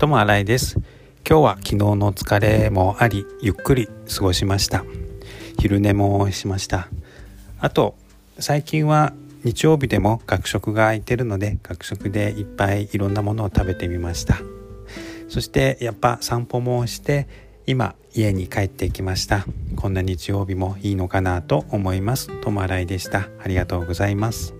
どうも新井です。今日は昨日の疲れもありゆっくり過ごしました。昼寝もしました。あと最近は日曜日でも学食が空いてるので学食でいっぱいいろんなものを食べてみました。そしてやっぱ散歩もして今家に帰ってきました。こんな日曜日もいいのかなと思います。ともあらいでした。ありがとうございます。